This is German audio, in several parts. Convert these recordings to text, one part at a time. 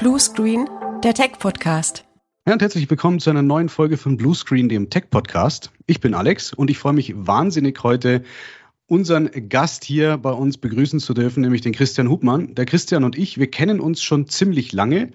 Blue Screen, der Tech-Podcast. Ja, und herzlich willkommen zu einer neuen Folge von Blue Screen, dem Tech-Podcast. Ich bin Alex und ich freue mich wahnsinnig heute unseren Gast hier bei uns begrüßen zu dürfen, nämlich den Christian Hubmann. Der Christian und ich, wir kennen uns schon ziemlich lange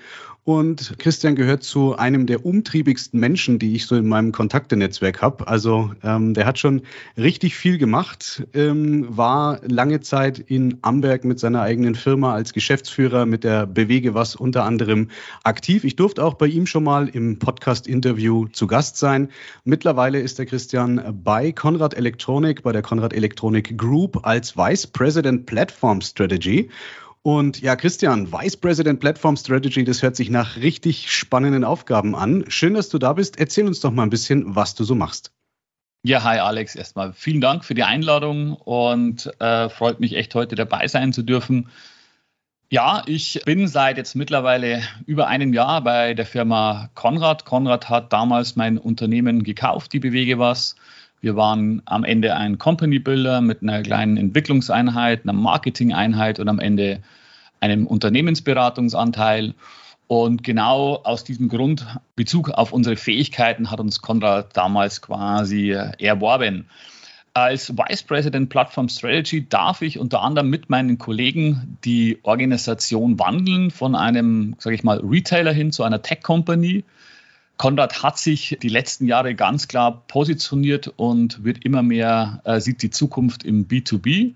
und Christian gehört zu einem der umtriebigsten Menschen, die ich so in meinem Kontaktenetzwerk habe. Also ähm, der hat schon richtig viel gemacht, ähm, war lange Zeit in Amberg mit seiner eigenen Firma als Geschäftsführer mit der Bewege was unter anderem aktiv. Ich durfte auch bei ihm schon mal im Podcast-Interview zu Gast sein. Mittlerweile ist der Christian bei Konrad Electronic, bei der Konrad Electronic Group als Vice President Platform Strategy. Und ja, Christian, Vice President Platform Strategy, das hört sich nach richtig spannenden Aufgaben an. Schön, dass du da bist. Erzähl uns doch mal ein bisschen, was du so machst. Ja, hi Alex, erstmal vielen Dank für die Einladung und äh, freut mich echt heute dabei sein zu dürfen. Ja, ich bin seit jetzt mittlerweile über einem Jahr bei der Firma Konrad. Konrad hat damals mein Unternehmen gekauft, die Bewege was. Wir waren am Ende ein Company Builder mit einer kleinen Entwicklungseinheit, einer Marketing-Einheit und am Ende einem Unternehmensberatungsanteil. Und genau aus diesem Grund, Bezug auf unsere Fähigkeiten, hat uns Konrad damals quasi erworben. Als Vice President Platform Strategy darf ich unter anderem mit meinen Kollegen die Organisation wandeln von einem, sage ich mal, Retailer hin zu einer Tech Company. Konrad hat sich die letzten Jahre ganz klar positioniert und wird immer mehr, äh, sieht die Zukunft im B2B.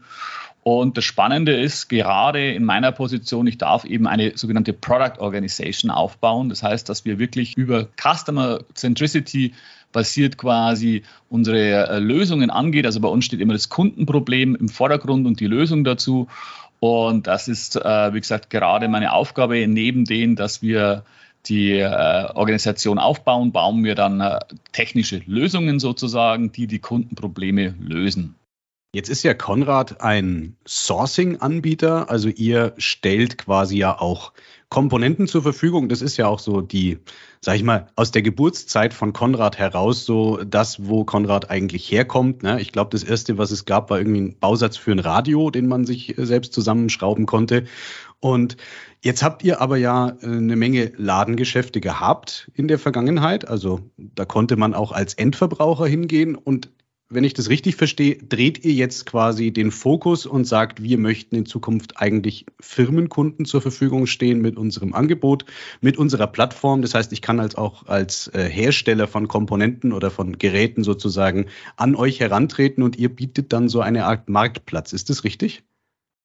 Und das Spannende ist, gerade in meiner Position, ich darf eben eine sogenannte Product Organization aufbauen. Das heißt, dass wir wirklich über Customer Centricity basiert quasi unsere äh, Lösungen angeht. Also bei uns steht immer das Kundenproblem im Vordergrund und die Lösung dazu. Und das ist, äh, wie gesagt, gerade meine Aufgabe, neben dem, dass wir die äh, Organisation aufbauen, bauen wir dann äh, technische Lösungen sozusagen, die die Kundenprobleme lösen. Jetzt ist ja Konrad ein Sourcing-Anbieter, also ihr stellt quasi ja auch Komponenten zur Verfügung. Das ist ja auch so die, sag ich mal, aus der Geburtszeit von Konrad heraus so das, wo Konrad eigentlich herkommt. Ne? Ich glaube, das erste, was es gab, war irgendwie ein Bausatz für ein Radio, den man sich äh, selbst zusammenschrauben konnte. Und jetzt habt ihr aber ja äh, eine Menge Ladengeschäfte gehabt in der Vergangenheit. Also da konnte man auch als Endverbraucher hingehen und wenn ich das richtig verstehe, dreht ihr jetzt quasi den Fokus und sagt, wir möchten in Zukunft eigentlich Firmenkunden zur Verfügung stehen mit unserem Angebot, mit unserer Plattform. Das heißt, ich kann als auch als äh, Hersteller von Komponenten oder von Geräten sozusagen an euch herantreten und ihr bietet dann so eine Art Marktplatz. Ist das richtig?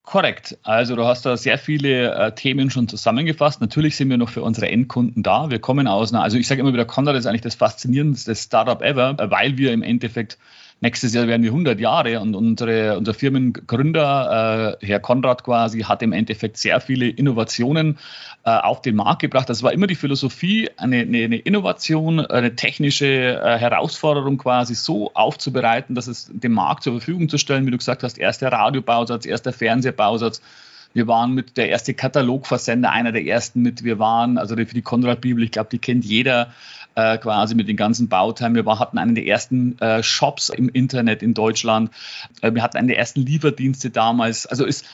Korrekt. Also du hast da sehr viele äh, Themen schon zusammengefasst. Natürlich sind wir noch für unsere Endkunden da. Wir kommen aus einer, also ich sage immer wieder, Conrad ist eigentlich das faszinierendste Startup ever, weil wir im Endeffekt Nächstes Jahr werden wir 100 Jahre und unsere, unser Firmengründer, äh, Herr Konrad quasi, hat im Endeffekt sehr viele Innovationen äh, auf den Markt gebracht. Das war immer die Philosophie, eine, eine, eine Innovation, eine technische äh, Herausforderung quasi so aufzubereiten, dass es dem Markt zur Verfügung zu stellen, wie du gesagt hast, erster Radiobausatz, erster Fernsehbausatz, wir waren mit der erste Katalogversender, einer der ersten mit. Wir waren, also für die Konrad-Bibel, ich glaube, die kennt jeder äh, quasi mit den ganzen Bauteilen. Wir hatten einen der ersten äh, Shops im Internet in Deutschland. Äh, wir hatten einen der ersten Lieferdienste damals. Also ist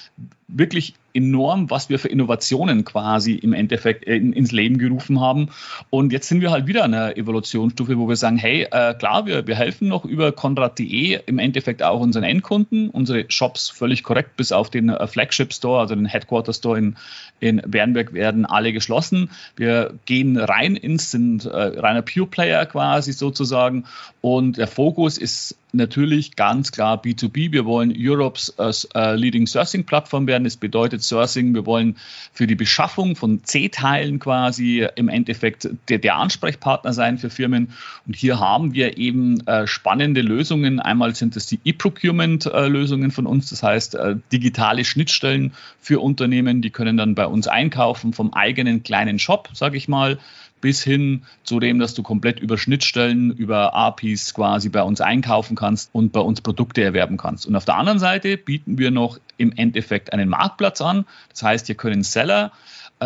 wirklich enorm, was wir für Innovationen quasi im Endeffekt äh, in, ins Leben gerufen haben. Und jetzt sind wir halt wieder an einer Evolutionsstufe, wo wir sagen, hey, äh, klar, wir, wir helfen noch über Konrad.de im Endeffekt auch unseren Endkunden. Unsere Shops völlig korrekt, bis auf den äh, Flagship Store, also den Headquarter Store in, in Bernberg, werden alle geschlossen. Wir gehen rein ins, sind äh, reiner Pure Player quasi sozusagen. Und der Fokus ist natürlich ganz klar B2B. Wir wollen Europe's uh, Leading Sourcing Plattform werden. Das bedeutet Sourcing. Wir wollen für die Beschaffung von C-Teilen quasi im Endeffekt der, der, Ansprechpartner sein für Firmen. Und hier haben wir eben uh, spannende Lösungen. Einmal sind es die E-Procurement-Lösungen von uns. Das heißt, uh, digitale Schnittstellen für Unternehmen. Die können dann bei uns einkaufen vom eigenen kleinen Shop, sage ich mal bis hin zu dem, dass du komplett über Schnittstellen, über APIs quasi bei uns einkaufen kannst und bei uns Produkte erwerben kannst. Und auf der anderen Seite bieten wir noch im Endeffekt einen Marktplatz an. Das heißt, hier können Seller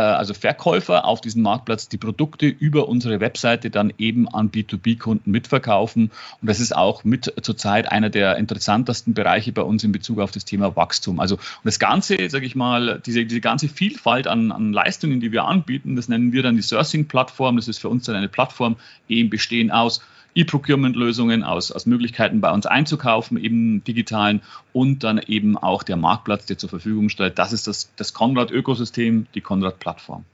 also Verkäufer auf diesem Marktplatz die Produkte über unsere Webseite dann eben an B2B-Kunden mitverkaufen. Und das ist auch mit zurzeit einer der interessantesten Bereiche bei uns in Bezug auf das Thema Wachstum. Also das Ganze, sage ich mal, diese, diese ganze Vielfalt an, an Leistungen, die wir anbieten, das nennen wir dann die Sourcing-Plattform. Das ist für uns dann eine Plattform, eben bestehen aus E-Procurement-Lösungen, aus, aus Möglichkeiten bei uns einzukaufen, eben digitalen und dann eben auch der Marktplatz, der zur Verfügung stellt. Das ist das, das Conrad-Ökosystem, die Conrad-Plattform.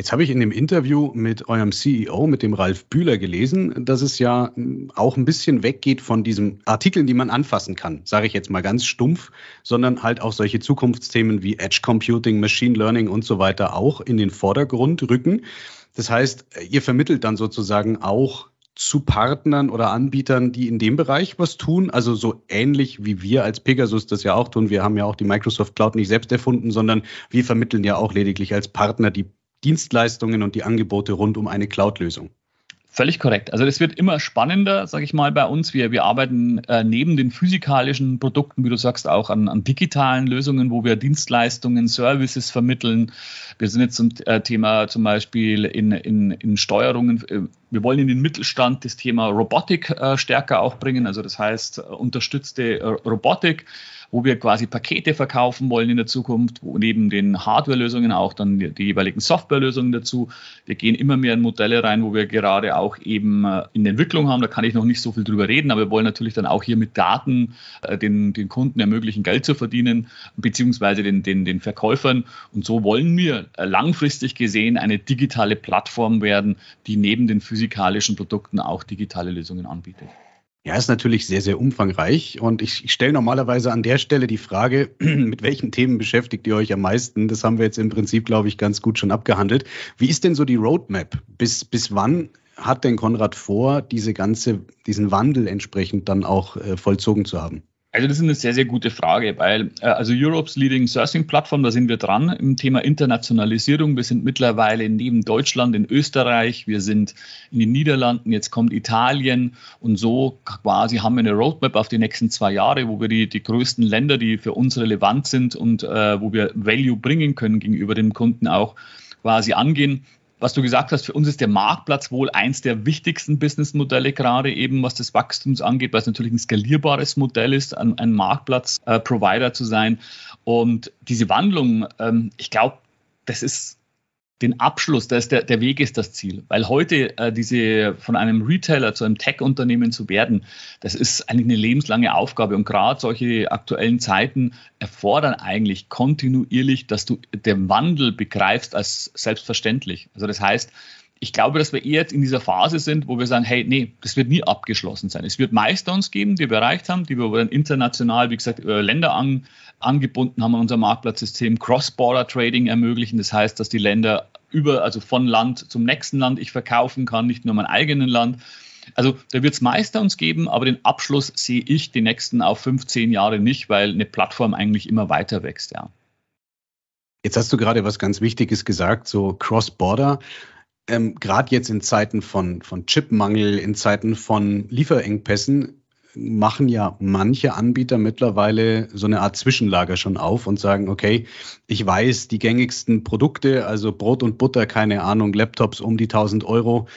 Jetzt habe ich in dem Interview mit eurem CEO, mit dem Ralf Bühler, gelesen, dass es ja auch ein bisschen weggeht von diesen Artikeln, die man anfassen kann, sage ich jetzt mal ganz stumpf, sondern halt auch solche Zukunftsthemen wie Edge Computing, Machine Learning und so weiter auch in den Vordergrund rücken. Das heißt, ihr vermittelt dann sozusagen auch zu Partnern oder Anbietern, die in dem Bereich was tun? Also so ähnlich wie wir als Pegasus das ja auch tun. Wir haben ja auch die Microsoft Cloud nicht selbst erfunden, sondern wir vermitteln ja auch lediglich als Partner die Dienstleistungen und die Angebote rund um eine Cloud-Lösung. Völlig korrekt. Also es wird immer spannender, sage ich mal, bei uns. Wir, wir arbeiten äh, neben den physikalischen Produkten, wie du sagst, auch an, an digitalen Lösungen, wo wir Dienstleistungen, Services vermitteln. Wir sind jetzt zum äh, Thema zum Beispiel in, in, in Steuerungen. Äh, wir wollen in den Mittelstand das Thema Robotik äh, stärker auch bringen. Also das heißt, äh, unterstützte Robotik wo wir quasi Pakete verkaufen wollen in der Zukunft, wo neben den Hardware-Lösungen auch dann die, die jeweiligen Software-Lösungen dazu. Wir gehen immer mehr in Modelle rein, wo wir gerade auch eben äh, in Entwicklung haben. Da kann ich noch nicht so viel drüber reden, aber wir wollen natürlich dann auch hier mit Daten äh, den, den Kunden ermöglichen, Geld zu verdienen, beziehungsweise den, den, den Verkäufern. Und so wollen wir äh, langfristig gesehen eine digitale Plattform werden, die neben den physikalischen Produkten auch digitale Lösungen anbietet. Ja, ist natürlich sehr, sehr umfangreich. Und ich, ich stelle normalerweise an der Stelle die Frage, mit welchen Themen beschäftigt ihr euch am meisten? Das haben wir jetzt im Prinzip, glaube ich, ganz gut schon abgehandelt. Wie ist denn so die Roadmap? Bis, bis wann hat denn Konrad vor, diese ganze, diesen Wandel entsprechend dann auch äh, vollzogen zu haben? Also das ist eine sehr, sehr gute Frage, weil äh, also Europe's Leading Sourcing Plattform, da sind wir dran im Thema Internationalisierung. Wir sind mittlerweile neben Deutschland in Österreich, wir sind in den Niederlanden, jetzt kommt Italien und so quasi haben wir eine Roadmap auf die nächsten zwei Jahre, wo wir die, die größten Länder, die für uns relevant sind und äh, wo wir Value bringen können gegenüber dem Kunden auch quasi angehen was du gesagt hast, für uns ist der Marktplatz wohl eins der wichtigsten Businessmodelle gerade eben, was das Wachstums angeht, weil es natürlich ein skalierbares Modell ist, ein, ein Marktplatz-Provider äh, zu sein. Und diese Wandlung, ähm, ich glaube, das ist den Abschluss, das der, der Weg ist das Ziel. Weil heute äh, diese von einem Retailer zu einem Tech-Unternehmen zu werden, das ist eigentlich eine lebenslange Aufgabe. Und gerade solche aktuellen Zeiten erfordern eigentlich kontinuierlich, dass du den Wandel begreifst als selbstverständlich. Also das heißt, ich glaube, dass wir eher jetzt in dieser Phase sind, wo wir sagen, hey, nee, das wird nie abgeschlossen sein. Es wird Milestones geben, die wir erreicht haben, die wir dann international, wie gesagt, über Länder an, angebunden haben an unser Marktplatzsystem, Cross-Border-Trading ermöglichen. Das heißt, dass die Länder über, also von Land zum nächsten Land ich verkaufen kann, nicht nur mein eigenen Land. Also da wird es Milestones geben, aber den Abschluss sehe ich die nächsten auf 15 Jahre nicht, weil eine Plattform eigentlich immer weiter wächst, ja. Jetzt hast du gerade was ganz Wichtiges gesagt, so Cross-Border ähm, gerade jetzt in Zeiten von, von Chipmangel, in Zeiten von Lieferengpässen, machen ja manche Anbieter mittlerweile so eine Art Zwischenlager schon auf und sagen, okay, ich weiß, die gängigsten Produkte, also Brot und Butter, keine Ahnung, Laptops um die 1000 Euro,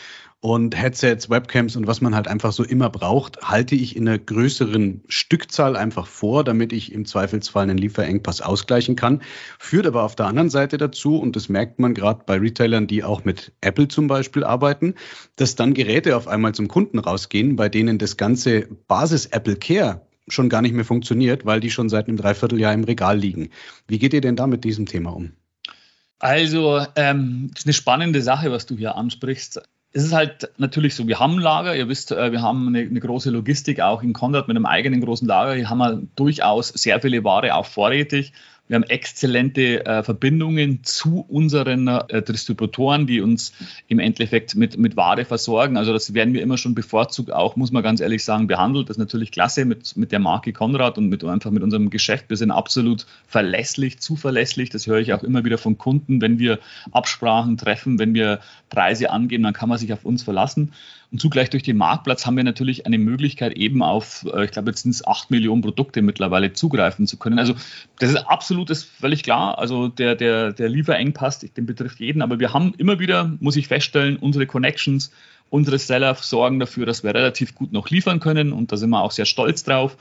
und Headsets, Webcams und was man halt einfach so immer braucht, halte ich in einer größeren Stückzahl einfach vor, damit ich im Zweifelsfall einen Lieferengpass ausgleichen kann. Führt aber auf der anderen Seite dazu, und das merkt man gerade bei Retailern, die auch mit Apple zum Beispiel arbeiten, dass dann Geräte auf einmal zum Kunden rausgehen, bei denen das ganze Basis Apple Care schon gar nicht mehr funktioniert, weil die schon seit einem Dreivierteljahr im Regal liegen. Wie geht ihr denn da mit diesem Thema um? Also, ähm, das ist eine spannende Sache, was du hier ansprichst es ist halt natürlich so, wir haben ein Lager, ihr wisst, äh, wir haben eine, eine, große Logistik auch in Konrad mit einem eigenen großen Lager. Hier haben wir durchaus sehr viele Ware auch vorrätig. Wir haben exzellente äh, Verbindungen zu unseren äh, Distributoren, die uns im Endeffekt mit, mit Ware versorgen. Also das werden wir immer schon bevorzugt auch, muss man ganz ehrlich sagen, behandelt. Das ist natürlich klasse mit, mit der Marke Konrad und mit einfach mit unserem Geschäft. Wir sind absolut verlässlich, zuverlässig. Das höre ich auch immer wieder von Kunden. Wenn wir Absprachen treffen, wenn wir Preise angeben, dann kann man sich auf uns verlassen. Und zugleich durch den Marktplatz haben wir natürlich eine Möglichkeit, eben auf, äh, ich glaube, jetzt sind es acht Millionen Produkte mittlerweile zugreifen zu können. Also das ist absolut, ist völlig klar. Also der, der, der Lieferengpass, den betrifft jeden, aber wir haben immer wieder, muss ich feststellen, unsere Connections, unsere Seller sorgen dafür, dass wir relativ gut noch liefern können und da sind wir auch sehr stolz drauf.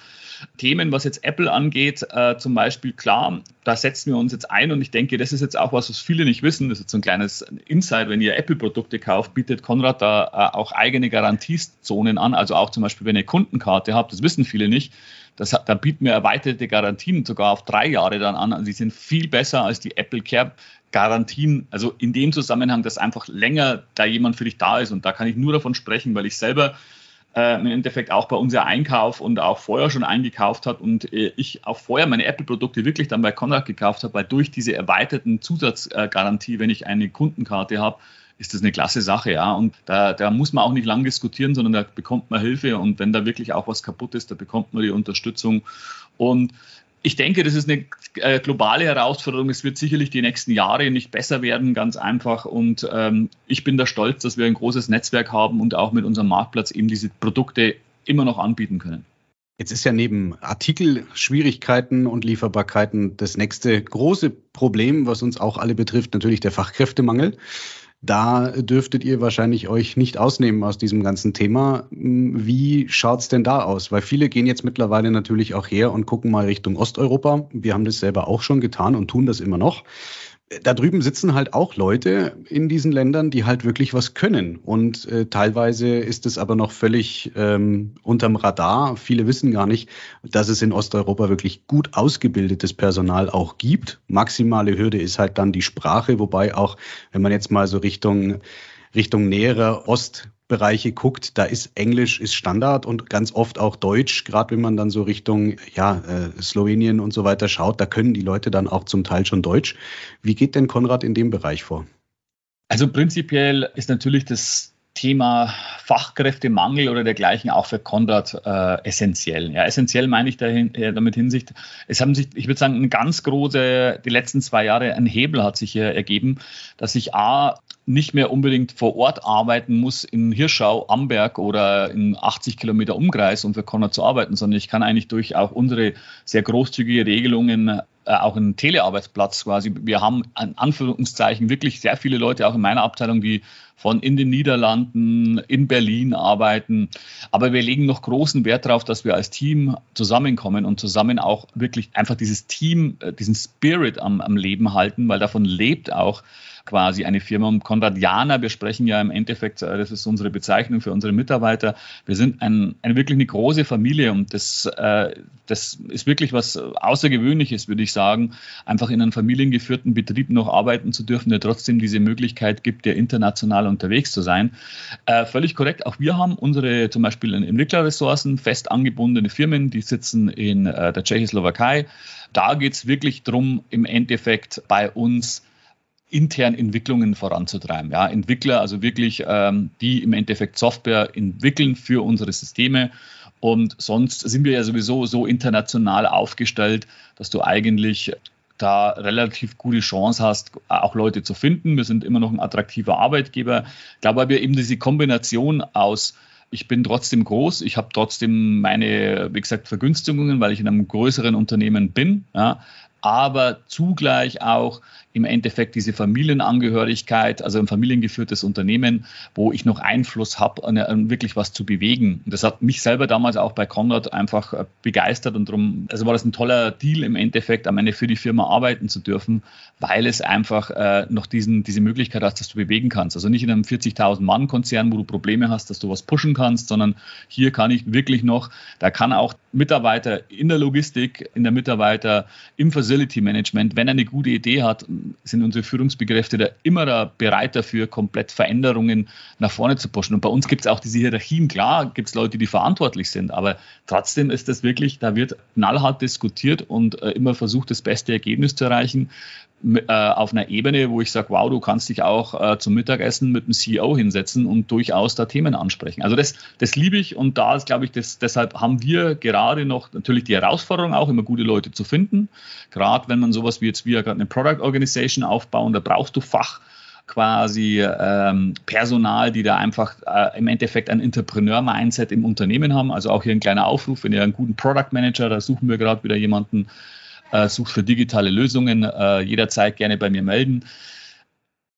Themen, was jetzt Apple angeht, äh, zum Beispiel, klar, da setzen wir uns jetzt ein und ich denke, das ist jetzt auch was, was viele nicht wissen. Das ist jetzt so ein kleines Insight, wenn ihr Apple-Produkte kauft, bietet Konrad da äh, auch eigene Garantiezonen an. Also auch zum Beispiel, wenn ihr Kundenkarte habt, das wissen viele nicht. Das, da bieten wir erweiterte Garantien sogar auf drei Jahre dann an. Also die sind viel besser als die Apple Care Garantien. Also in dem Zusammenhang, dass einfach länger da jemand für dich da ist. Und da kann ich nur davon sprechen, weil ich selber äh, im Endeffekt auch bei uns Einkauf und auch vorher schon eingekauft hat und äh, ich auch vorher meine Apple-Produkte wirklich dann bei Konrad gekauft habe, weil durch diese erweiterten Zusatzgarantie, wenn ich eine Kundenkarte habe, ist das eine klasse Sache, ja. Und da, da muss man auch nicht lang diskutieren, sondern da bekommt man Hilfe und wenn da wirklich auch was kaputt ist, da bekommt man die Unterstützung. Und ich denke, das ist eine äh, globale Herausforderung. Es wird sicherlich die nächsten Jahre nicht besser werden, ganz einfach. Und ähm, ich bin da stolz, dass wir ein großes Netzwerk haben und auch mit unserem Marktplatz eben diese Produkte immer noch anbieten können. Jetzt ist ja neben Artikelschwierigkeiten und Lieferbarkeiten das nächste große Problem, was uns auch alle betrifft, natürlich der Fachkräftemangel. Da dürftet ihr wahrscheinlich euch nicht ausnehmen aus diesem ganzen Thema. Wie schaut's denn da aus? Weil viele gehen jetzt mittlerweile natürlich auch her und gucken mal Richtung Osteuropa. Wir haben das selber auch schon getan und tun das immer noch da drüben sitzen halt auch Leute in diesen Ländern, die halt wirklich was können. Und äh, teilweise ist es aber noch völlig ähm, unterm Radar. Viele wissen gar nicht, dass es in Osteuropa wirklich gut ausgebildetes Personal auch gibt. Maximale Hürde ist halt dann die Sprache, wobei auch, wenn man jetzt mal so Richtung Richtung näherer Ost Bereiche guckt, da ist Englisch ist Standard und ganz oft auch Deutsch, gerade wenn man dann so Richtung ja, äh, Slowenien und so weiter schaut, da können die Leute dann auch zum Teil schon Deutsch. Wie geht denn Konrad in dem Bereich vor? Also prinzipiell ist natürlich das Thema Fachkräftemangel oder dergleichen auch für Konrad äh, essentiell. Ja, essentiell meine ich dahin, äh, damit Hinsicht, es haben sich, ich würde sagen, ein ganz große, die letzten zwei Jahre ein Hebel hat sich hier ergeben, dass sich A, nicht mehr unbedingt vor Ort arbeiten muss in Hirschau, Amberg oder in 80 Kilometer Umkreis, um für Connor zu arbeiten, sondern ich kann eigentlich durch auch unsere sehr großzügige Regelungen äh, auch einen Telearbeitsplatz quasi. Wir haben an Anführungszeichen wirklich sehr viele Leute auch in meiner Abteilung, die von in den Niederlanden, in Berlin arbeiten. Aber wir legen noch großen Wert darauf, dass wir als Team zusammenkommen und zusammen auch wirklich einfach dieses Team, äh, diesen Spirit am, am Leben halten, weil davon lebt auch quasi eine Firma. Und Konradianer, wir sprechen ja im Endeffekt, äh, das ist unsere Bezeichnung für unsere Mitarbeiter, wir sind ein, eine wirklich eine große Familie und das, äh, das ist wirklich was Außergewöhnliches, würde ich sagen, einfach in einem familiengeführten Betrieb noch arbeiten zu dürfen, der trotzdem diese Möglichkeit gibt, der international unterwegs zu sein. Äh, völlig korrekt, auch wir haben unsere zum Beispiel Entwicklerressourcen, fest angebundene Firmen, die sitzen in äh, der Tschechoslowakei. Da geht es wirklich darum, im Endeffekt bei uns intern Entwicklungen voranzutreiben. Ja, Entwickler, also wirklich, ähm, die im Endeffekt Software entwickeln für unsere Systeme. Und sonst sind wir ja sowieso so international aufgestellt, dass du eigentlich da relativ gute Chance hast, auch Leute zu finden. Wir sind immer noch ein attraktiver Arbeitgeber. Ich glaube aber eben diese Kombination aus ich bin trotzdem groß, ich habe trotzdem meine, wie gesagt, Vergünstigungen, weil ich in einem größeren Unternehmen bin, ja, aber zugleich auch im Endeffekt diese Familienangehörigkeit, also ein familiengeführtes Unternehmen, wo ich noch Einfluss habe, wirklich was zu bewegen. Und das hat mich selber damals auch bei Conrad einfach äh, begeistert und darum, also war das ein toller Deal im Endeffekt, am Ende für die Firma arbeiten zu dürfen, weil es einfach äh, noch diesen, diese Möglichkeit hat, dass du bewegen kannst. Also nicht in einem 40.000 Mann Konzern, wo du Probleme hast, dass du was pushen kannst, sondern hier kann ich wirklich noch, da kann auch Mitarbeiter in der Logistik, in der Mitarbeiter im Facility Management, wenn er eine gute Idee hat, sind unsere Führungskräfte da immer da bereit dafür, komplett Veränderungen nach vorne zu pushen. Und bei uns gibt es auch diese Hierarchien. Klar, gibt es Leute, die verantwortlich sind, aber trotzdem ist das wirklich, da wird knallhart diskutiert und äh, immer versucht, das beste Ergebnis zu erreichen auf einer Ebene, wo ich sage, wow, du kannst dich auch äh, zum Mittagessen mit dem CEO hinsetzen und durchaus da Themen ansprechen. Also das, das liebe ich und da ist, glaube ich, das, deshalb haben wir gerade noch natürlich die Herausforderung auch, immer gute Leute zu finden. Gerade wenn man sowas wie jetzt wir gerade eine Product Organization aufbauen, da brauchst du Fach quasi ähm, Personal, die da einfach äh, im Endeffekt ein Entrepreneur-Mindset im Unternehmen haben. Also auch hier ein kleiner Aufruf, wenn ihr einen guten Product Manager, da suchen wir gerade wieder jemanden, äh, sucht für digitale Lösungen, äh, jederzeit gerne bei mir melden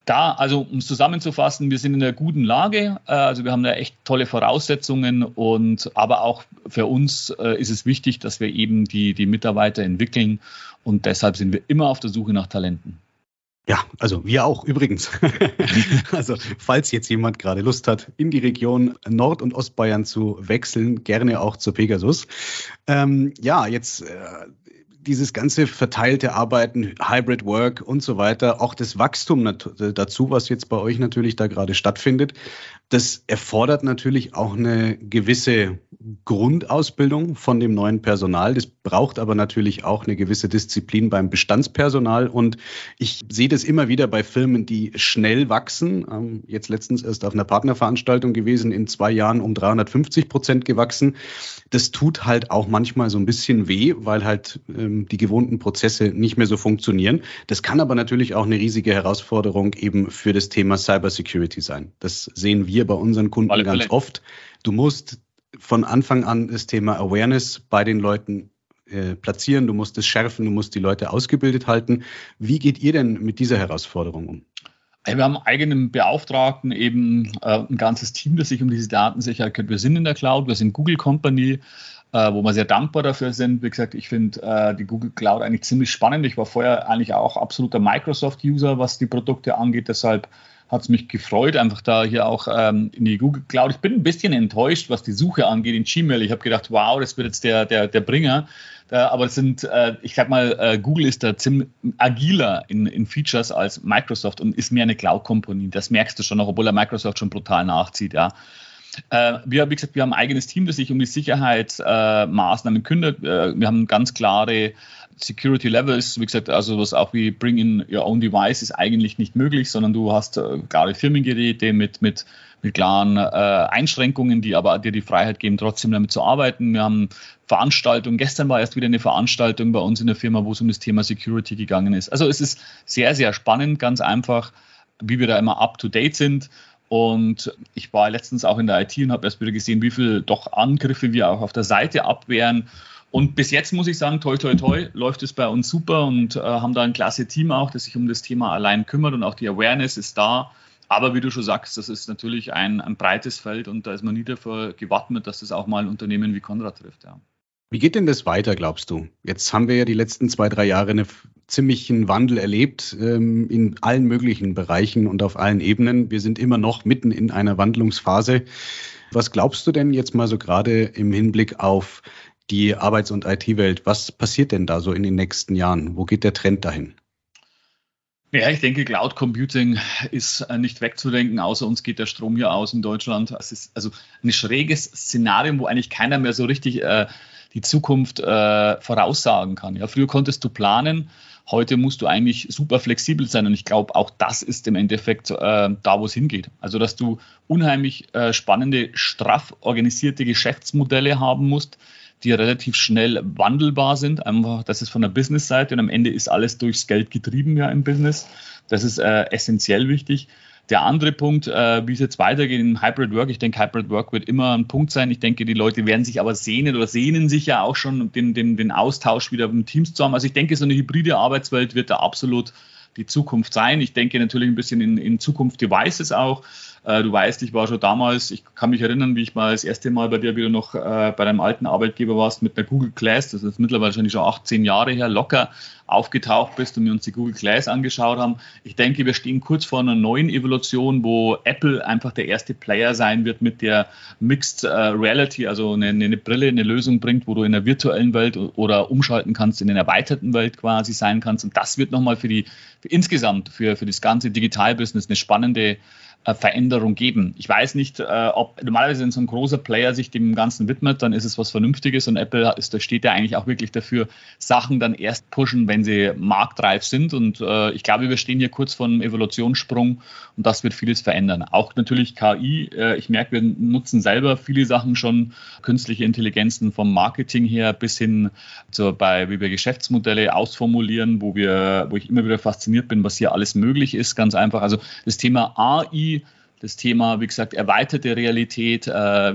da, also um es zusammenzufassen, wir sind in einer guten Lage. Äh, also wir haben da echt tolle Voraussetzungen und aber auch für uns äh, ist es wichtig, dass wir eben die, die Mitarbeiter entwickeln und deshalb sind wir immer auf der Suche nach Talenten. Ja, also wir auch übrigens. also falls jetzt jemand gerade Lust hat, in die Region Nord- und Ostbayern zu wechseln, gerne auch zur Pegasus. Ähm, ja, jetzt äh, dieses ganze verteilte Arbeiten, Hybrid Work und so weiter, auch das Wachstum dazu, was jetzt bei euch natürlich da gerade stattfindet, das erfordert natürlich auch eine gewisse Grundausbildung von dem neuen Personal. Das braucht aber natürlich auch eine gewisse Disziplin beim Bestandspersonal. Und ich sehe das immer wieder bei Firmen, die schnell wachsen. Ähm, jetzt letztens erst auf einer Partnerveranstaltung gewesen, in zwei Jahren um 350 Prozent gewachsen. Das tut halt auch manchmal so ein bisschen weh, weil halt ähm, die gewohnten Prozesse nicht mehr so funktionieren. Das kann aber natürlich auch eine riesige Herausforderung eben für das Thema Cybersecurity sein. Das sehen wir bei unseren Kunden Alle ganz oft. Du musst von Anfang an das Thema Awareness bei den Leuten äh, platzieren, du musst es schärfen, du musst die Leute ausgebildet halten. Wie geht ihr denn mit dieser Herausforderung um? Wir haben einen eigenen Beauftragten, eben äh, ein ganzes Team, das sich um diese Datensicherheit kümmert. Wir sind in der Cloud, wir sind Google Company, äh, wo wir sehr dankbar dafür sind. Wie gesagt, ich finde äh, die Google Cloud eigentlich ziemlich spannend. Ich war vorher eigentlich auch absoluter Microsoft-User, was die Produkte angeht. Deshalb hat es mich gefreut, einfach da hier auch ähm, in die Google Cloud. Ich bin ein bisschen enttäuscht, was die Suche angeht in Gmail. Ich habe gedacht, wow, das wird jetzt der, der, der Bringer. Da, aber es sind, äh, ich sag mal, äh, Google ist da ziemlich agiler in, in Features als Microsoft und ist mehr eine Cloud-Kompanie. Das merkst du schon noch, obwohl er Microsoft schon brutal nachzieht, ja. Äh, wir, wie gesagt, wir haben ein eigenes Team, das sich um die Sicherheitsmaßnahmen äh, kümmert. Äh, wir haben ganz klare Security Levels, wie gesagt, also was auch wie Bring in Your Own Device ist eigentlich nicht möglich, sondern du hast äh, klare Firmengeräte mit, mit, mit klaren äh, Einschränkungen, die aber dir die Freiheit geben, trotzdem damit zu arbeiten. Wir haben Veranstaltungen. Gestern war erst wieder eine Veranstaltung bei uns in der Firma, wo es um das Thema Security gegangen ist. Also es ist sehr, sehr spannend, ganz einfach, wie wir da immer up to date sind. Und ich war letztens auch in der IT und habe erst wieder gesehen, wie viele doch Angriffe wir auch auf der Seite abwehren. Und bis jetzt muss ich sagen, toi, toi, toi, läuft es bei uns super und äh, haben da ein klasse Team auch, das sich um das Thema allein kümmert und auch die Awareness ist da. Aber wie du schon sagst, das ist natürlich ein, ein breites Feld und da ist man nie dafür gewappnet, dass das auch mal Unternehmen wie Konrad trifft. Ja. Wie geht denn das weiter, glaubst du? Jetzt haben wir ja die letzten zwei, drei Jahre einen ziemlichen Wandel erlebt ähm, in allen möglichen Bereichen und auf allen Ebenen. Wir sind immer noch mitten in einer Wandlungsphase. Was glaubst du denn jetzt mal so gerade im Hinblick auf die Arbeits- und IT-Welt. Was passiert denn da so in den nächsten Jahren? Wo geht der Trend dahin? Ja, ich denke, Cloud Computing ist äh, nicht wegzudenken, außer uns geht der Strom hier aus in Deutschland. Es ist also ein schräges Szenario, wo eigentlich keiner mehr so richtig äh, die Zukunft äh, voraussagen kann. Ja, früher konntest du planen, heute musst du eigentlich super flexibel sein und ich glaube, auch das ist im Endeffekt äh, da, wo es hingeht. Also, dass du unheimlich äh, spannende, straff organisierte Geschäftsmodelle haben musst, die relativ schnell wandelbar sind. Einfach, das ist von der Business-Seite und am Ende ist alles durchs Geld getrieben ja im Business. Das ist äh, essentiell wichtig. Der andere Punkt, äh, wie es jetzt weitergeht in Hybrid Work, ich denke, Hybrid Work wird immer ein Punkt sein. Ich denke, die Leute werden sich aber sehnen oder sehnen sich ja auch schon, den, den, den Austausch wieder mit Teams zu haben. Also ich denke, so eine hybride Arbeitswelt wird da absolut die Zukunft sein. Ich denke natürlich ein bisschen in, in Zukunft Devices auch. Äh, du weißt, ich war schon damals, ich kann mich erinnern, wie ich mal das erste Mal bei dir wieder noch äh, bei deinem alten Arbeitgeber warst mit der Google Glass. Das ist mittlerweile schon 18 Jahre her, locker aufgetaucht bist und wir uns die Google Glass angeschaut haben. Ich denke, wir stehen kurz vor einer neuen Evolution, wo Apple einfach der erste Player sein wird mit der Mixed äh, Reality, also eine, eine, Brille, eine Lösung bringt, wo du in der virtuellen Welt oder umschalten kannst, in der erweiterten Welt quasi sein kannst. Und das wird nochmal für die, für insgesamt, für, für das ganze Digital-Business eine spannende Veränderung geben. Ich weiß nicht, äh, ob normalerweise, wenn so ein großer Player sich dem Ganzen widmet, dann ist es was Vernünftiges und Apple ist, da steht ja eigentlich auch wirklich dafür, Sachen dann erst pushen, wenn sie marktreif sind. Und äh, ich glaube, wir stehen hier kurz vor einem Evolutionssprung und das wird vieles verändern. Auch natürlich KI. Äh, ich merke, wir nutzen selber viele Sachen schon, künstliche Intelligenzen vom Marketing her bis hin zu bei, wie wir Geschäftsmodelle ausformulieren, wo wir, wo ich immer wieder fasziniert bin, was hier alles möglich ist. Ganz einfach. Also das Thema AI das Thema, wie gesagt, erweiterte Realität, äh,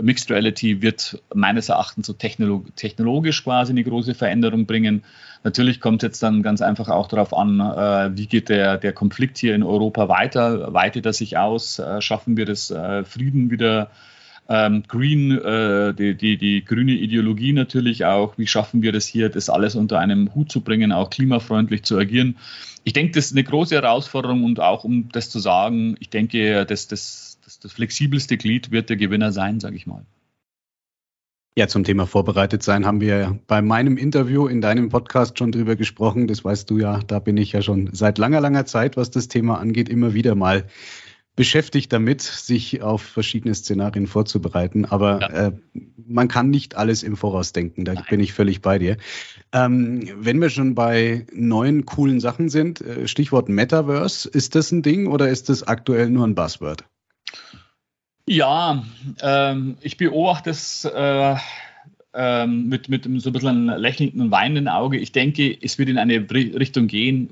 Mixed Reality wird meines Erachtens so technologisch quasi eine große Veränderung bringen. Natürlich kommt jetzt dann ganz einfach auch darauf an, äh, wie geht der, der Konflikt hier in Europa weiter? Weitet er sich aus? Äh, schaffen wir das äh, Frieden wieder? Ähm, Green, äh, die, die, die grüne Ideologie natürlich auch. Wie schaffen wir das hier, das alles unter einem Hut zu bringen, auch klimafreundlich zu agieren? Ich denke, das ist eine große Herausforderung und auch um das zu sagen, ich denke, das, das, das, das flexibelste Glied wird der Gewinner sein, sage ich mal. Ja, zum Thema vorbereitet sein haben wir bei meinem Interview in deinem Podcast schon drüber gesprochen. Das weißt du ja, da bin ich ja schon seit langer, langer Zeit, was das Thema angeht, immer wieder mal beschäftigt damit, sich auf verschiedene Szenarien vorzubereiten. Aber ja. äh, man kann nicht alles im Voraus denken. Da Nein. bin ich völlig bei dir. Ähm, wenn wir schon bei neuen coolen Sachen sind, äh, Stichwort Metaverse, ist das ein Ding oder ist das aktuell nur ein Buzzword? Ja, ähm, ich beobachte es äh, ähm, mit, mit so ein bisschen einem lächelnden und weinenden Auge. Ich denke, es wird in eine Richtung gehen,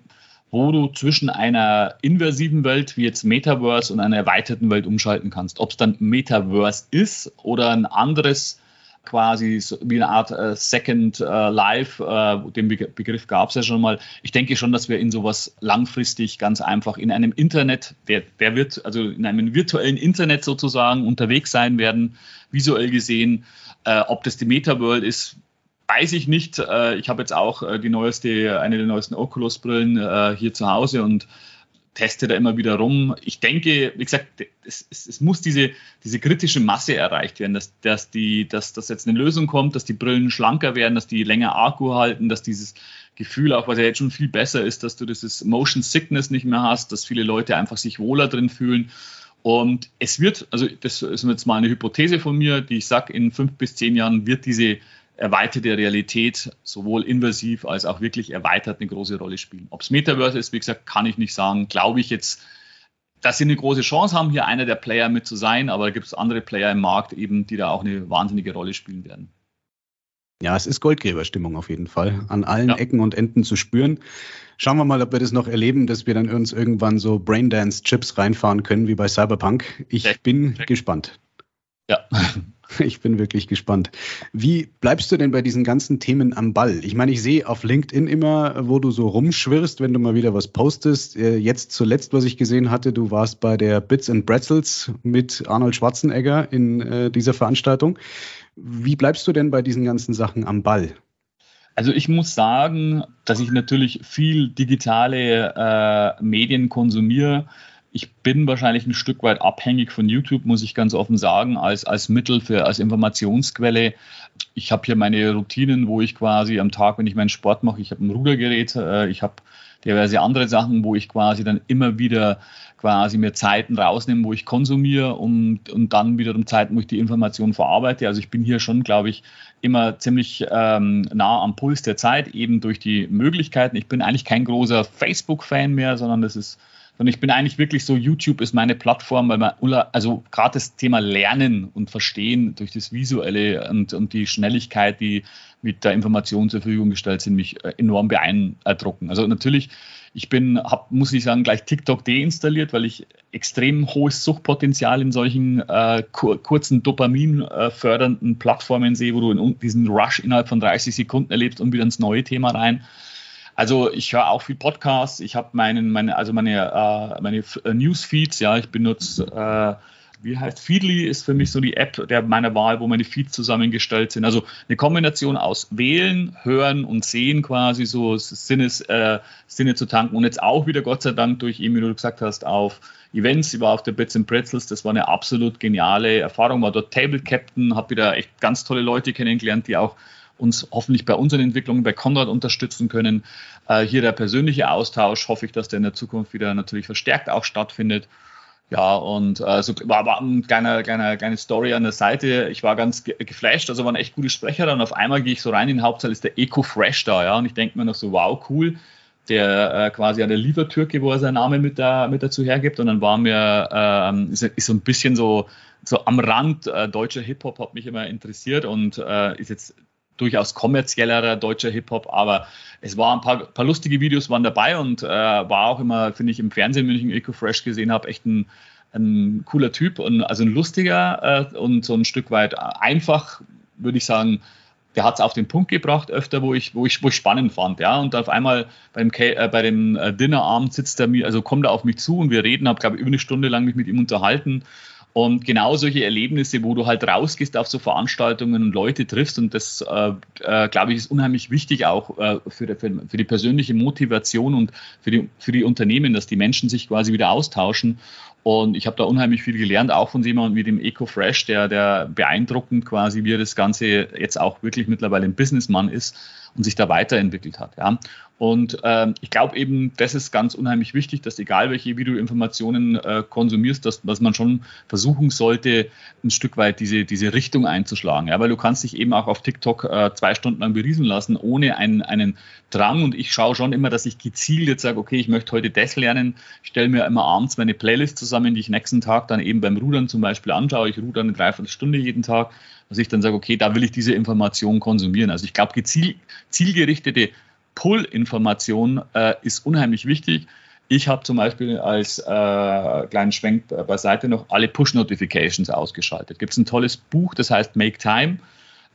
wo du zwischen einer inversiven Welt wie jetzt Metaverse und einer erweiterten Welt umschalten kannst. Ob es dann Metaverse ist oder ein anderes quasi wie eine Art äh, Second äh, Life, äh, den Be Begriff gab es ja schon mal. Ich denke schon, dass wir in sowas langfristig ganz einfach in einem Internet, der, der wird, also in einem virtuellen Internet sozusagen unterwegs sein werden, visuell gesehen. Ob das die Metaworld ist, weiß ich nicht. Äh, ich habe jetzt auch äh, die neueste, eine der neuesten Oculus-Brillen äh, hier zu Hause und teste da immer wieder rum. Ich denke, wie gesagt, es, es, es, muss diese, diese kritische Masse erreicht werden, dass, dass, die, dass, dass jetzt eine Lösung kommt, dass die Brillen schlanker werden, dass die länger Akku halten, dass dieses Gefühl, auch was ja jetzt schon viel besser ist, dass du dieses Motion Sickness nicht mehr hast, dass viele Leute einfach sich wohler drin fühlen. Und es wird, also das ist jetzt mal eine Hypothese von mir, die ich sage, in fünf bis zehn Jahren wird diese erweiterte Realität sowohl inversiv als auch wirklich erweitert eine große Rolle spielen. Ob es Metaverse ist, wie gesagt, kann ich nicht sagen. Glaube ich jetzt, dass sie eine große Chance haben, hier einer der Player mit zu sein, aber gibt es andere Player im Markt eben, die da auch eine wahnsinnige Rolle spielen werden. Ja, es ist Goldgräberstimmung auf jeden Fall, an allen ja. Ecken und Enden zu spüren. Schauen wir mal, ob wir das noch erleben, dass wir dann uns irgendwann so Braindance-Chips reinfahren können wie bei Cyberpunk. Ich Check. bin Check. gespannt. Ja. Ich bin wirklich gespannt. Wie bleibst du denn bei diesen ganzen Themen am Ball? Ich meine, ich sehe auf LinkedIn immer, wo du so rumschwirrst, wenn du mal wieder was postest. Äh, jetzt zuletzt, was ich gesehen hatte, du warst bei der Bits and Pretzels mit Arnold Schwarzenegger in äh, dieser Veranstaltung. Wie bleibst du denn bei diesen ganzen Sachen am Ball? Also ich muss sagen, dass ich natürlich viel digitale äh, Medien konsumiere ich bin wahrscheinlich ein Stück weit abhängig von YouTube, muss ich ganz offen sagen, als, als Mittel für, als Informationsquelle. Ich habe hier meine Routinen, wo ich quasi am Tag, wenn ich meinen Sport mache, ich habe ein Rudergerät, äh, ich habe diverse andere Sachen, wo ich quasi dann immer wieder quasi mir Zeiten rausnehme, wo ich konsumiere und, und dann wiederum Zeiten, wo ich die Information verarbeite. Also ich bin hier schon, glaube ich, immer ziemlich ähm, nah am Puls der Zeit, eben durch die Möglichkeiten. Ich bin eigentlich kein großer Facebook-Fan mehr, sondern das ist sondern ich bin eigentlich wirklich so, YouTube ist meine Plattform, weil man, also gerade das Thema Lernen und Verstehen durch das Visuelle und, und die Schnelligkeit, die mit der Information zur Verfügung gestellt sind, mich äh, enorm beeindrucken. Also natürlich, ich bin, hab, muss ich sagen, gleich TikTok deinstalliert, weil ich extrem hohes Suchtpotenzial in solchen äh, kurzen Dopamin äh, Plattformen sehe, wo du in, diesen Rush innerhalb von 30 Sekunden erlebst und wieder ins neue Thema rein. Also ich höre auch viel Podcasts. Ich habe meinen, meine, also meine, äh, meine äh, Newsfeeds, ja, ich benutze, äh, wie heißt Feedly ist für mich so die App der meiner Wahl, wo meine Feeds zusammengestellt sind. Also eine Kombination aus Wählen, Hören und Sehen quasi so Sinnes, äh, Sinne zu tanken und jetzt auch wieder Gott sei Dank durch, wie du gesagt hast, auf Events. Ich war auf der Bits and Pretzels, das war eine absolut geniale Erfahrung, war dort Table Captain, habe wieder echt ganz tolle Leute kennengelernt, die auch uns hoffentlich bei unseren Entwicklungen bei Konrad unterstützen können. Äh, hier der persönliche Austausch, hoffe ich, dass der in der Zukunft wieder natürlich verstärkt auch stattfindet. Ja, und äh, so war, war eine kleine, kleine, kleine Story an der Seite. Ich war ganz ge geflasht, also waren echt gute Sprecher. Dann auf einmal gehe ich so rein in den Hauptsaal, ist der Eco Fresh da, ja. Und ich denke mir noch so, wow, cool. Der äh, quasi an der Liefertürke, wo er seinen Namen mit, da, mit dazu hergibt. Und dann war mir, ähm, ist, ist so ein bisschen so, so am Rand äh, deutscher Hip-Hop hat mich immer interessiert und äh, ist jetzt durchaus kommerziellerer deutscher Hip-Hop, aber es waren ein paar, paar, lustige Videos waren dabei und äh, war auch immer, finde ich, im Fernsehen, wenn ich einen Eco Fresh gesehen habe, echt ein, ein cooler Typ und also ein lustiger äh, und so ein Stück weit einfach, würde ich sagen, der hat es auf den Punkt gebracht, öfter, wo ich, wo ich, wo ich spannend fand, ja. Und auf einmal beim, äh, bei dem äh, Dinnerabend sitzt er mir, also kommt er auf mich zu und wir reden, habe, glaube ich, über eine Stunde lang mich mit ihm unterhalten und genau solche Erlebnisse, wo du halt rausgehst auf so Veranstaltungen und Leute triffst, und das, äh, äh, glaube ich, ist unheimlich wichtig auch äh, für, die, für, die persönliche Motivation und für die, für die Unternehmen, dass die Menschen sich quasi wieder austauschen. Und ich habe da unheimlich viel gelernt, auch von jemandem wie dem Eco Fresh, der, der beeindruckend quasi, wie das Ganze jetzt auch wirklich mittlerweile ein Businessmann ist und sich da weiterentwickelt hat. Ja. Und ähm, ich glaube eben, das ist ganz unheimlich wichtig, dass egal welche Videoinformationen äh, konsumierst, dass, dass man schon versuchen sollte, ein Stück weit diese, diese Richtung einzuschlagen. Ja, weil du kannst dich eben auch auf TikTok äh, zwei Stunden lang beriesen lassen, ohne einen, einen Drang. Und ich schaue schon immer, dass ich gezielt jetzt sage, okay, ich möchte heute das lernen. Stelle mir immer abends meine Playlist zusammen, die ich nächsten Tag dann eben beim Rudern zum Beispiel anschaue. Ich ruder eine Dreiviertelstunde jeden Tag, dass ich dann sage, okay, da will ich diese Information konsumieren. Also ich glaube, gezielt, zielgerichtete Pull-Information äh, ist unheimlich wichtig. Ich habe zum Beispiel als äh, kleinen Schwenk beiseite noch alle Push-Notifications ausgeschaltet. Gibt es ein tolles Buch, das heißt Make Time.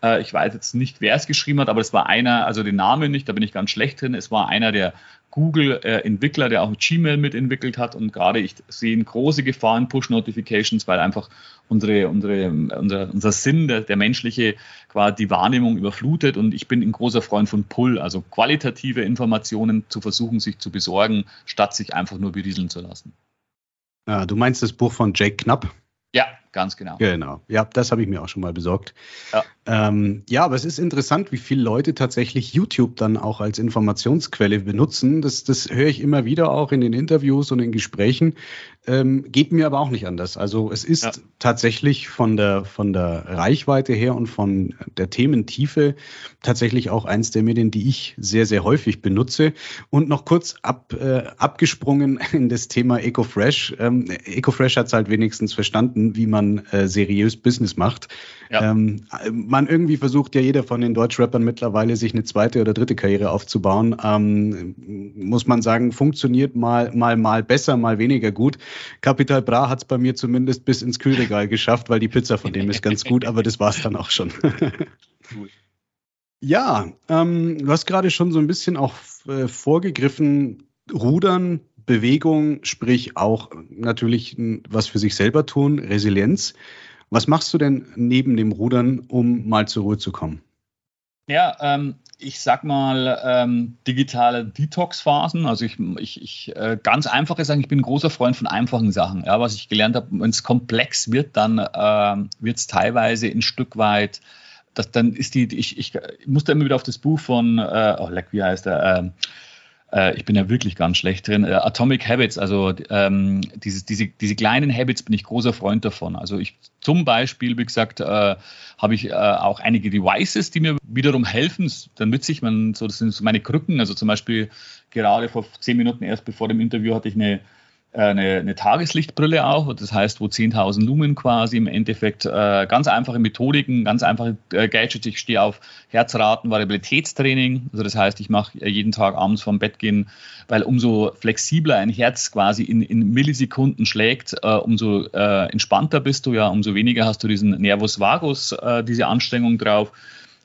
Äh, ich weiß jetzt nicht, wer es geschrieben hat, aber es war einer, also den Namen nicht, da bin ich ganz schlecht drin. Es war einer der Google-Entwickler, der auch Gmail mitentwickelt hat. Und gerade ich sehe große Gefahren Push-Notifications, weil einfach unsere, unsere, unser, unser Sinn, der, der menschliche, quasi die Wahrnehmung überflutet. Und ich bin ein großer Freund von Pull, also qualitative Informationen zu versuchen, sich zu besorgen, statt sich einfach nur berieseln zu lassen. Ja, du meinst das Buch von Jake Knapp? Ja, ganz genau. Genau. Ja, das habe ich mir auch schon mal besorgt. Ja. Ähm, ja, aber es ist interessant, wie viele Leute tatsächlich YouTube dann auch als Informationsquelle benutzen. Das, das höre ich immer wieder auch in den Interviews und in Gesprächen. Ähm, geht mir aber auch nicht anders. Also es ist ja. tatsächlich von der, von der Reichweite her und von der Thementiefe tatsächlich auch eins der Medien, die ich sehr, sehr häufig benutze. Und noch kurz ab, äh, abgesprungen in das Thema EcoFresh. Ähm, EcoFresh hat es halt wenigstens verstanden, wie man äh, seriös Business macht. Ja. Ähm, man irgendwie versucht ja jeder von den Deutschrappern mittlerweile sich eine zweite oder dritte Karriere aufzubauen. Ähm, muss man sagen, funktioniert mal, mal, mal besser, mal weniger gut. Capital Bra hat es bei mir zumindest bis ins Kühlregal geschafft, weil die Pizza von dem ist ganz gut, aber das war es dann auch schon. ja, ähm, du hast gerade schon so ein bisschen auch äh, vorgegriffen, Rudern, Bewegung, sprich auch natürlich was für sich selber tun, Resilienz. Was machst du denn neben dem Rudern, um mal zur Ruhe zu kommen? Ja, ähm, ich sag mal, ähm, digitale Detox-Phasen. Also ich, ich, ich äh, ganz einfache sagen, ich bin ein großer Freund von einfachen Sachen. Ja, was ich gelernt habe, wenn es komplex wird, dann äh, wird es teilweise ein Stück weit, das, dann ist die, ich, ich, ich muss da immer wieder auf das Buch von, äh, oh, leck, wie heißt der? Ähm, äh, ich bin ja wirklich ganz schlecht drin. Äh, Atomic Habits, also ähm, diese, diese, diese kleinen Habits bin ich großer Freund davon. Also ich zum Beispiel, wie gesagt, äh, habe ich äh, auch einige Devices, die mir wiederum helfen. Dann nütze ich man so, das sind so meine Krücken. Also zum Beispiel gerade vor zehn Minuten erst bevor dem Interview hatte ich eine eine, eine Tageslichtbrille auch, das heißt, wo 10.000 Lumen quasi im Endeffekt äh, ganz einfache Methodiken, ganz einfache äh, Gadgets. Ich stehe auf Herzraten, Variabilitätstraining, also das heißt, ich mache äh, jeden Tag abends vorm Bett gehen, weil umso flexibler ein Herz quasi in, in Millisekunden schlägt, äh, umso äh, entspannter bist du ja, umso weniger hast du diesen Nervus vagus, äh, diese Anstrengung drauf.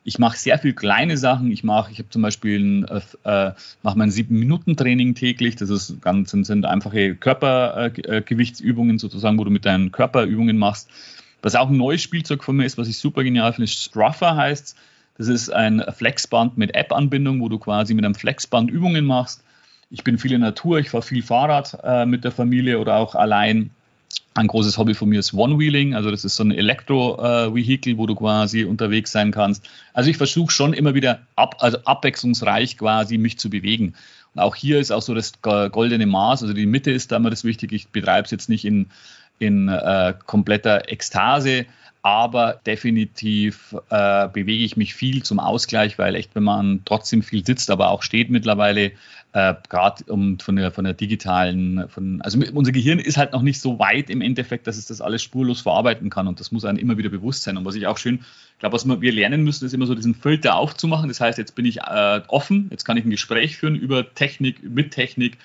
Ich mache sehr viel kleine Sachen. Ich mache, ich habe zum Beispiel ein, äh, mache mein sieben Minuten Training täglich. Das ist ganz sind, sind einfache Körpergewichtsübungen äh, sozusagen, wo du mit deinen Körperübungen machst. Was auch ein neues Spielzeug von mir ist, was ich super genial finde, ist Struffer heißt. Das ist ein Flexband mit App-Anbindung, wo du quasi mit einem Flexband Übungen machst. Ich bin viel in Natur, ich fahre viel Fahrrad äh, mit der Familie oder auch allein. Ein großes Hobby von mir ist One-Wheeling, also das ist so ein Elektro-Vehikel, wo du quasi unterwegs sein kannst. Also ich versuche schon immer wieder ab, also abwechslungsreich quasi mich zu bewegen. Und auch hier ist auch so das goldene Maß, also die Mitte ist da immer das Wichtige. Ich betreibe es jetzt nicht in, in äh, kompletter Ekstase, aber definitiv äh, bewege ich mich viel zum Ausgleich, weil echt, wenn man trotzdem viel sitzt, aber auch steht mittlerweile, äh, gerade um von der, von der digitalen, von, also unser Gehirn ist halt noch nicht so weit im Endeffekt, dass es das alles spurlos verarbeiten kann und das muss einem immer wieder bewusst sein. Und was ich auch schön, glaube, was wir lernen müssen, ist immer so diesen Filter aufzumachen. Das heißt, jetzt bin ich äh, offen, jetzt kann ich ein Gespräch führen über Technik, mit Technik,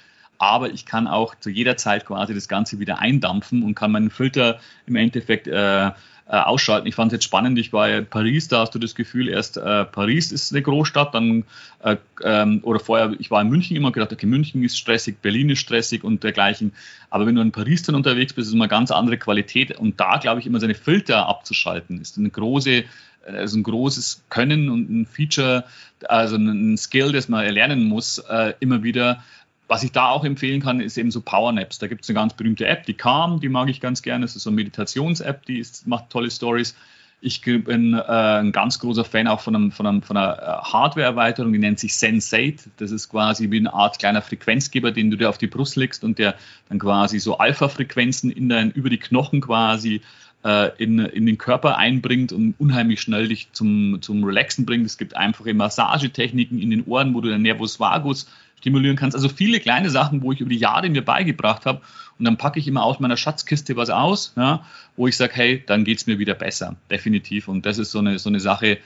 aber ich kann auch zu jeder Zeit quasi das Ganze wieder eindampfen und kann meinen Filter im Endeffekt äh, äh, ausschalten. Ich fand es jetzt spannend, ich war in Paris, da hast du das Gefühl, erst äh, Paris ist eine Großstadt, dann äh, ähm, oder vorher, ich war in München immer gedacht, okay, München ist stressig, Berlin ist stressig und dergleichen. Aber wenn du in Paris dann unterwegs bist, ist es immer ganz andere Qualität und da glaube ich immer seine Filter abzuschalten, ist eine große also ein großes Können und ein Feature, also ein Skill, das man erlernen muss, äh, immer wieder, was ich da auch empfehlen kann, ist eben so Powernaps. Da gibt es eine ganz berühmte App, die Calm, die mag ich ganz gerne. Das ist so eine Meditations-App, die ist, macht tolle Stories. Ich bin äh, ein ganz großer Fan auch von, einem, von, einem, von einer äh, Hardware-Erweiterung, die nennt sich Sensate. Das ist quasi wie eine Art kleiner Frequenzgeber, den du dir auf die Brust legst und der dann quasi so Alpha-Frequenzen in dein, über die Knochen quasi äh, in, in den Körper einbringt und unheimlich schnell dich zum, zum Relaxen bringt. Es gibt einfache Massagetechniken in den Ohren, wo du den Nervus vagus stimulieren kannst. Also viele kleine Sachen, wo ich über die Jahre mir beigebracht habe. Und dann packe ich immer aus meiner Schatzkiste was aus, ja, wo ich sage, hey, dann geht es mir wieder besser. Definitiv. Und das ist so eine, so eine Sache,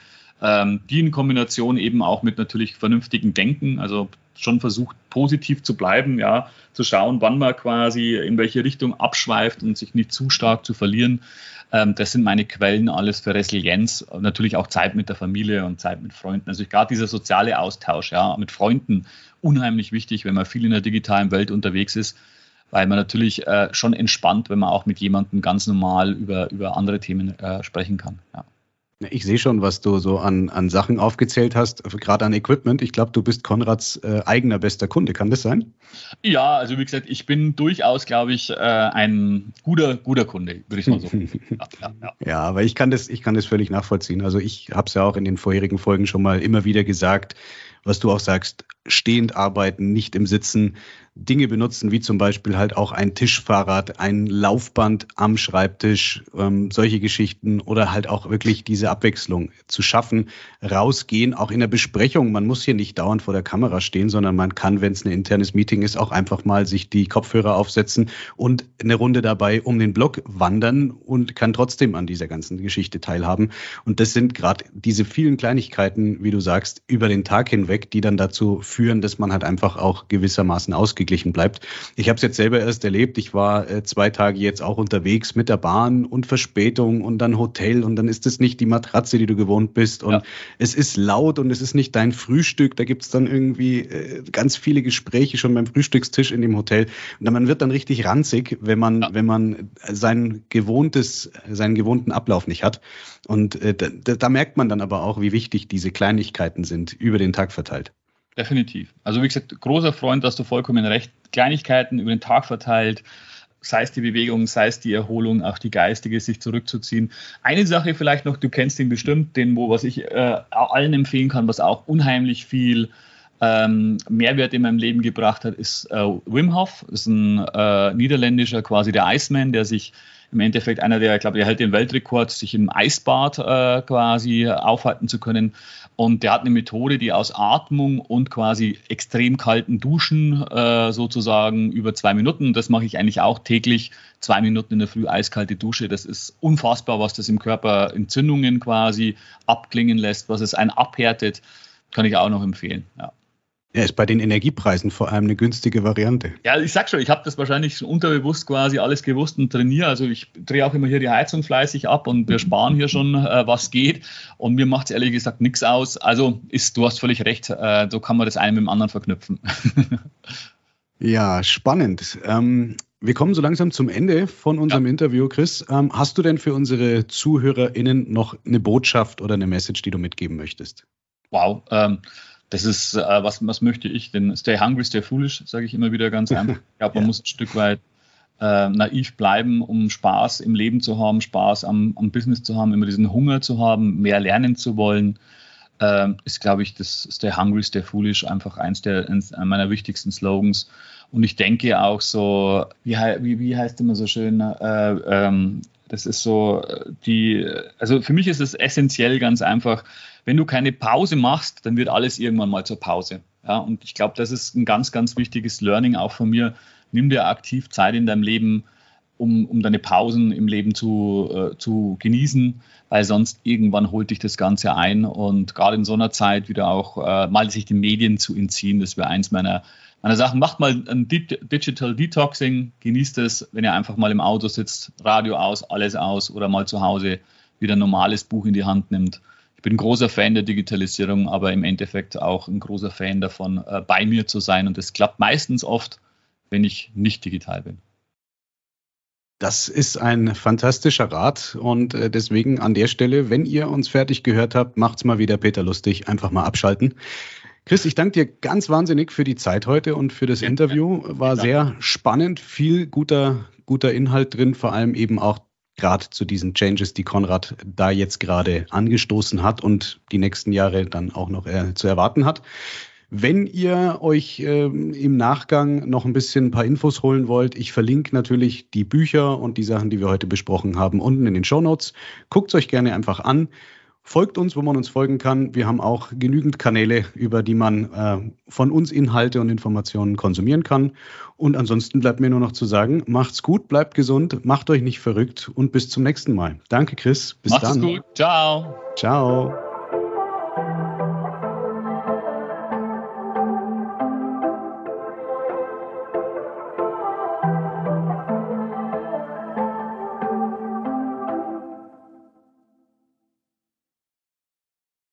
ähm, die in Kombination eben auch mit natürlich vernünftigen Denken, also schon versucht, positiv zu bleiben, ja, zu schauen, wann man quasi in welche Richtung abschweift und sich nicht zu stark zu verlieren. Ähm, das sind meine Quellen alles für Resilienz. Natürlich auch Zeit mit der Familie und Zeit mit Freunden. Also gerade dieser soziale Austausch, ja, mit Freunden, unheimlich wichtig, wenn man viel in der digitalen Welt unterwegs ist, weil man natürlich äh, schon entspannt, wenn man auch mit jemandem ganz normal über, über andere Themen äh, sprechen kann. Ja. Ich sehe schon, was du so an, an Sachen aufgezählt hast, gerade an Equipment. Ich glaube, du bist Konrads äh, eigener bester Kunde. Kann das sein? Ja, also wie gesagt, ich bin durchaus, glaube ich, äh, ein guter, guter Kunde, würde ich mal so sagen. ja, ja, ja. ja, aber ich kann das, ich kann das völlig nachvollziehen. Also ich habe es ja auch in den vorherigen Folgen schon mal immer wieder gesagt, was du auch sagst, stehend arbeiten, nicht im Sitzen, Dinge benutzen, wie zum Beispiel halt auch ein Tischfahrrad, ein Laufband am Schreibtisch, ähm, solche Geschichten oder halt auch wirklich diese Abwechslung zu schaffen, rausgehen, auch in der Besprechung. Man muss hier nicht dauernd vor der Kamera stehen, sondern man kann, wenn es ein internes Meeting ist, auch einfach mal sich die Kopfhörer aufsetzen und eine Runde dabei um den Block wandern und kann trotzdem an dieser ganzen Geschichte teilhaben. Und das sind gerade diese vielen Kleinigkeiten, wie du sagst, über den Tag hinweg, die dann dazu führen, dass man halt einfach auch gewissermaßen ausgeglichen ausgeglichen bleibt. Ich habe es jetzt selber erst erlebt. Ich war äh, zwei Tage jetzt auch unterwegs mit der Bahn und Verspätung und dann Hotel und dann ist es nicht die Matratze, die du gewohnt bist und ja. es ist laut und es ist nicht dein Frühstück. Da gibt es dann irgendwie äh, ganz viele Gespräche schon beim Frühstückstisch in dem Hotel und man wird dann richtig ranzig, wenn man ja. wenn man sein gewohntes seinen gewohnten Ablauf nicht hat. Und äh, da, da merkt man dann aber auch, wie wichtig diese Kleinigkeiten sind über den Tag verteilt. Definitiv. Also wie gesagt, großer Freund, dass du vollkommen recht. Kleinigkeiten über den Tag verteilt, sei es die Bewegung, sei es die Erholung, auch die geistige, sich zurückzuziehen. Eine Sache vielleicht noch, du kennst ihn bestimmt, den, wo was ich äh, allen empfehlen kann, was auch unheimlich viel ähm, Mehrwert in meinem Leben gebracht hat, ist äh, Wim Hof. Das ist ein äh, niederländischer, quasi der Iceman, der sich im Endeffekt einer der, ich glaube, der hält den Weltrekord, sich im Eisbad äh, quasi aufhalten zu können. Und der hat eine Methode, die aus Atmung und quasi extrem kalten Duschen äh, sozusagen über zwei Minuten, das mache ich eigentlich auch täglich, zwei Minuten in der Früh eiskalte Dusche. Das ist unfassbar, was das im Körper Entzündungen quasi abklingen lässt, was es einen abhärtet, kann ich auch noch empfehlen. Ja. Ja, ist bei den Energiepreisen vor allem eine günstige Variante. Ja, ich sag schon, ich habe das wahrscheinlich schon unterbewusst quasi alles gewusst und trainiere. Also ich drehe auch immer hier die Heizung fleißig ab und wir sparen hier schon, äh, was geht. Und mir macht es ehrlich gesagt nichts aus. Also ist, du hast völlig recht, äh, so kann man das eine mit dem anderen verknüpfen. ja, spannend. Ähm, wir kommen so langsam zum Ende von unserem ja. Interview, Chris. Ähm, hast du denn für unsere ZuhörerInnen noch eine Botschaft oder eine Message, die du mitgeben möchtest? Wow. Ähm, das ist, äh, was, was möchte ich denn? Stay hungry, stay foolish, sage ich immer wieder ganz einfach. Ich glaube, man ja. muss ein Stück weit äh, naiv bleiben, um Spaß im Leben zu haben, Spaß am, am Business zu haben, immer diesen Hunger zu haben, mehr lernen zu wollen. äh, ist, glaube ich, das Stay Hungry, Stay Foolish einfach eins der eins meiner wichtigsten Slogans. Und ich denke auch so, wie, wie, wie heißt immer so schön, äh, ähm, das ist so die, also für mich ist es essentiell ganz einfach, wenn du keine Pause machst, dann wird alles irgendwann mal zur Pause. Ja, und ich glaube, das ist ein ganz, ganz wichtiges Learning auch von mir. Nimm dir aktiv Zeit in deinem Leben, um, um deine Pausen im Leben zu, äh, zu genießen, weil sonst irgendwann holt dich das Ganze ein. Und gerade in so einer Zeit wieder auch äh, mal sich den Medien zu entziehen, das wäre eins meiner, meiner Sachen. Macht mal ein Digital Detoxing, genießt es, wenn ihr einfach mal im Auto sitzt, Radio aus, alles aus oder mal zu Hause wieder ein normales Buch in die Hand nimmt ich bin ein großer Fan der Digitalisierung, aber im Endeffekt auch ein großer Fan davon, äh, bei mir zu sein. Und das klappt meistens oft, wenn ich nicht digital bin. Das ist ein fantastischer Rat und äh, deswegen an der Stelle, wenn ihr uns fertig gehört habt, macht's mal wieder Peter lustig, einfach mal abschalten. Chris, ich danke dir ganz wahnsinnig für die Zeit heute und für das Interview. War sehr spannend, viel guter, guter Inhalt drin, vor allem eben auch gerade zu diesen Changes, die Konrad da jetzt gerade angestoßen hat und die nächsten Jahre dann auch noch äh, zu erwarten hat. Wenn ihr euch äh, im Nachgang noch ein bisschen ein paar Infos holen wollt, ich verlinke natürlich die Bücher und die Sachen, die wir heute besprochen haben, unten in den Show Notes. Guckt es euch gerne einfach an. Folgt uns, wo man uns folgen kann. Wir haben auch genügend Kanäle, über die man äh, von uns Inhalte und Informationen konsumieren kann. Und ansonsten bleibt mir nur noch zu sagen, macht's gut, bleibt gesund, macht euch nicht verrückt und bis zum nächsten Mal. Danke, Chris. Bis Macht's dann. Macht's gut. Ciao. Ciao.